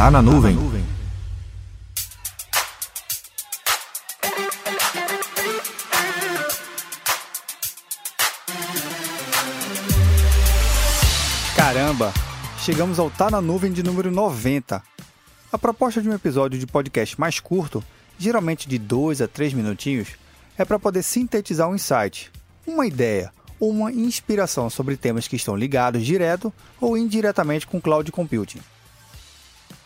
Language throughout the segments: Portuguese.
Tá na nuvem. Caramba, chegamos ao Tá na Nuvem de número 90. A proposta de um episódio de podcast mais curto, geralmente de 2 a 3 minutinhos, é para poder sintetizar um insight, uma ideia ou uma inspiração sobre temas que estão ligados direto ou indiretamente com cloud computing.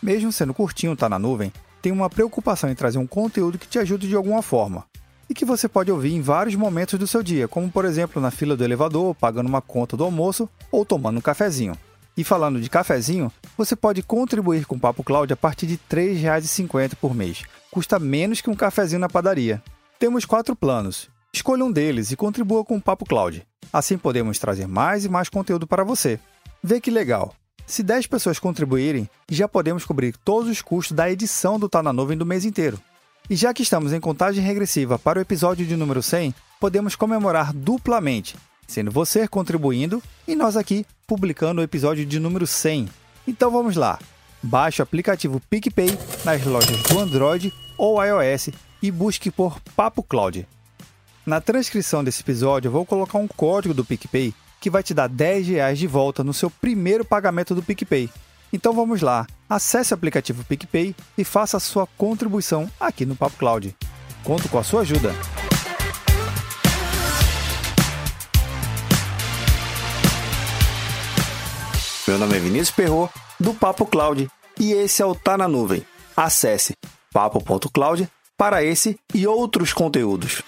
Mesmo sendo curtinho Tá na Nuvem, tem uma preocupação em trazer um conteúdo que te ajude de alguma forma e que você pode ouvir em vários momentos do seu dia, como por exemplo na fila do elevador, pagando uma conta do almoço ou tomando um cafezinho. E falando de cafezinho, você pode contribuir com o Papo Cloud a partir de R$ 3,50 por mês. Custa menos que um cafezinho na padaria. Temos quatro planos. Escolha um deles e contribua com o Papo Cloud. Assim podemos trazer mais e mais conteúdo para você. Vê que legal! Se 10 pessoas contribuírem, já podemos cobrir todos os custos da edição do Tá na Nuvem do mês inteiro. E já que estamos em contagem regressiva para o episódio de número 100, podemos comemorar duplamente, sendo você contribuindo e nós aqui publicando o episódio de número 100. Então vamos lá. Baixe o aplicativo PicPay nas lojas do Android ou iOS e busque por Papo Cloud. Na transcrição desse episódio eu vou colocar um código do PicPay que vai te dar 10 reais de volta no seu primeiro pagamento do PicPay. Então vamos lá, acesse o aplicativo PicPay e faça a sua contribuição aqui no Papo Cloud. Conto com a sua ajuda. Meu nome é Vinícius Perro do Papo Cloud, e esse é o Tá na Nuvem. Acesse papo.cloud para esse e outros conteúdos.